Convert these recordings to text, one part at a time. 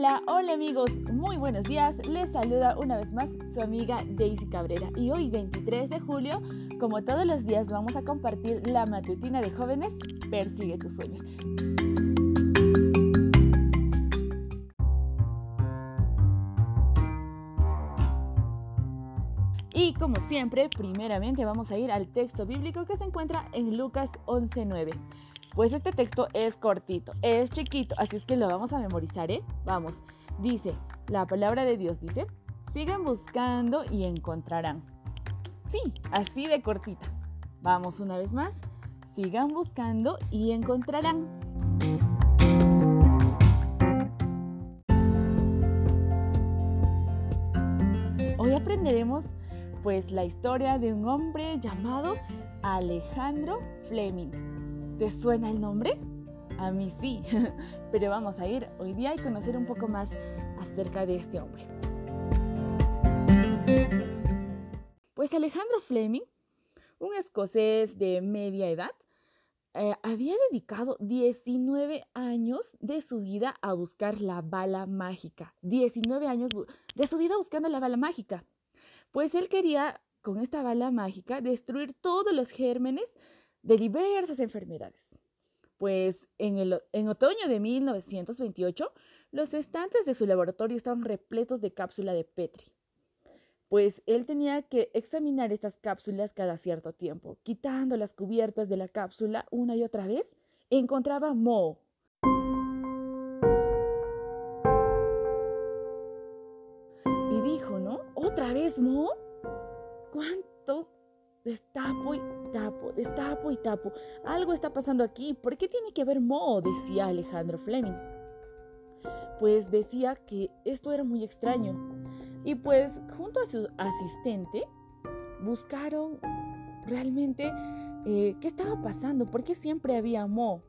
Hola, hola amigos, muy buenos días. Les saluda una vez más su amiga Daisy Cabrera y hoy 23 de julio, como todos los días, vamos a compartir la matutina de jóvenes Persigue tus sueños. Y como siempre, primeramente vamos a ir al texto bíblico que se encuentra en Lucas 11.9. Pues este texto es cortito, es chiquito, así es que lo vamos a memorizar, ¿eh? Vamos, dice, la palabra de Dios dice, sigan buscando y encontrarán. Sí, así de cortita. Vamos una vez más, sigan buscando y encontrarán. Hoy aprenderemos pues la historia de un hombre llamado Alejandro Fleming. ¿Te suena el nombre? A mí sí, pero vamos a ir hoy día y conocer un poco más acerca de este hombre. Pues Alejandro Fleming, un escocés de media edad, eh, había dedicado 19 años de su vida a buscar la bala mágica. 19 años de su vida buscando la bala mágica. Pues él quería, con esta bala mágica, destruir todos los gérmenes de diversas enfermedades. Pues en, el, en otoño de 1928, los estantes de su laboratorio estaban repletos de cápsula de Petri. Pues él tenía que examinar estas cápsulas cada cierto tiempo. Quitando las cubiertas de la cápsula una y otra vez, encontraba moho. Y dijo, ¿no? ¿Otra vez moho? ¿Cuánto Destapo y tapo, destapo y tapo. Algo está pasando aquí. ¿Por qué tiene que haber moho? decía Alejandro Fleming. Pues decía que esto era muy extraño. Y pues junto a su asistente buscaron realmente eh, qué estaba pasando, por qué siempre había moho.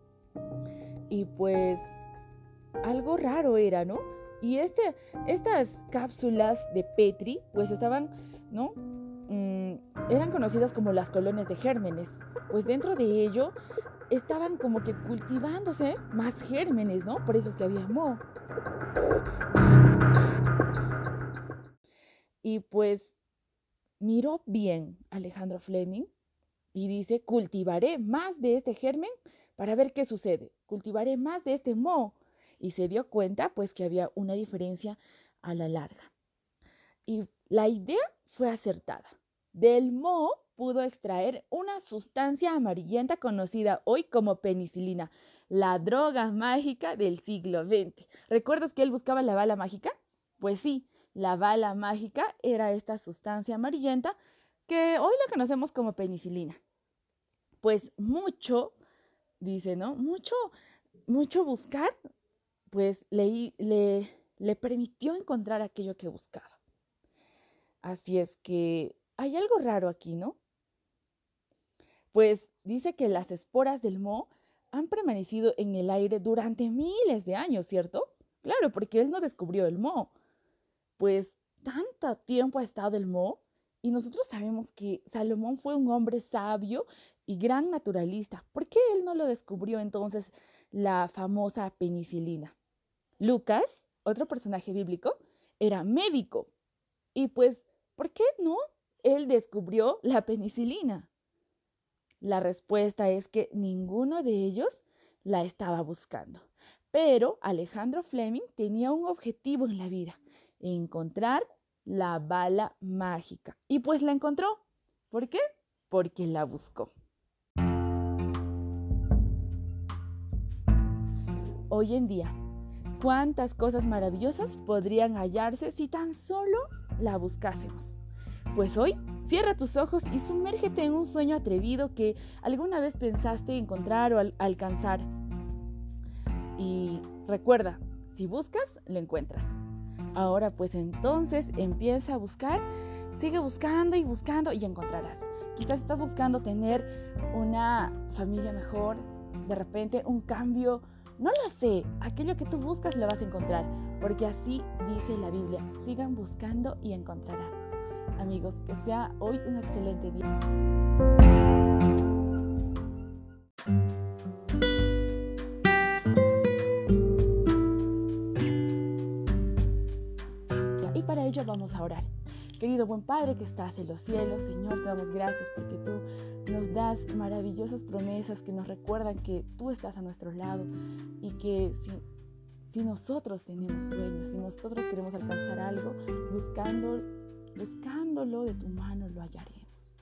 Y pues algo raro era, ¿no? Y este, estas cápsulas de Petri pues estaban, ¿no? Mm, eran conocidas como las colonias de gérmenes, pues dentro de ello estaban como que cultivándose más gérmenes, ¿no? Por eso es que había moho. Y pues miró bien Alejandro Fleming y dice, cultivaré más de este germen para ver qué sucede. Cultivaré más de este moho. Y se dio cuenta pues que había una diferencia a la larga. Y la idea fue acertada. Del moho pudo extraer una sustancia amarillenta conocida hoy como penicilina, la droga mágica del siglo XX. ¿Recuerdas que él buscaba la bala mágica? Pues sí, la bala mágica era esta sustancia amarillenta que hoy la conocemos como penicilina. Pues mucho, dice, ¿no? Mucho, mucho buscar, pues le, le, le permitió encontrar aquello que buscaba. Así es que hay algo raro aquí, ¿no? Pues dice que las esporas del moho han permanecido en el aire durante miles de años, ¿cierto? Claro, porque él no descubrió el moho. Pues tanto tiempo ha estado el moho y nosotros sabemos que Salomón fue un hombre sabio y gran naturalista. ¿Por qué él no lo descubrió entonces la famosa penicilina? Lucas, otro personaje bíblico, era médico. Y pues, ¿por qué no él descubrió la penicilina? La respuesta es que ninguno de ellos la estaba buscando. Pero Alejandro Fleming tenía un objetivo en la vida, encontrar la bala mágica. Y pues la encontró. ¿Por qué? Porque la buscó. Hoy en día, ¿cuántas cosas maravillosas podrían hallarse si tan solo la buscásemos? Pues hoy, cierra tus ojos y sumérgete en un sueño atrevido que alguna vez pensaste encontrar o alcanzar. Y recuerda, si buscas, lo encuentras. Ahora pues entonces empieza a buscar, sigue buscando y buscando y encontrarás. Quizás estás buscando tener una familia mejor, de repente un cambio, no lo sé, aquello que tú buscas lo vas a encontrar, porque así dice la Biblia, sigan buscando y encontrarán amigos, que sea hoy un excelente día. a orar. Querido buen Padre que estás en los cielos, Señor, te damos gracias porque tú nos das maravillosas promesas que nos recuerdan que tú estás a nuestro lado y que si, si nosotros tenemos sueños, si nosotros queremos alcanzar algo, buscando, buscándolo de tu mano lo hallaremos.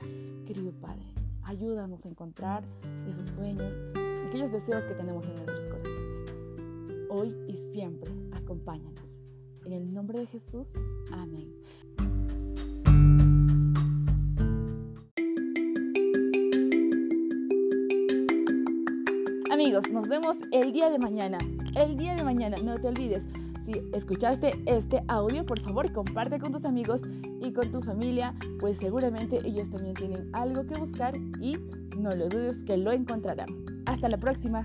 Querido Padre, ayúdanos a encontrar esos sueños, aquellos deseos que tenemos en nuestros corazones. Hoy y siempre, acompáñanos. En el nombre de Jesús, amén. Amigos, nos vemos el día de mañana. El día de mañana, no te olvides. Si escuchaste este audio, por favor comparte con tus amigos y con tu familia, pues seguramente ellos también tienen algo que buscar y no lo dudes que lo encontrarán. Hasta la próxima.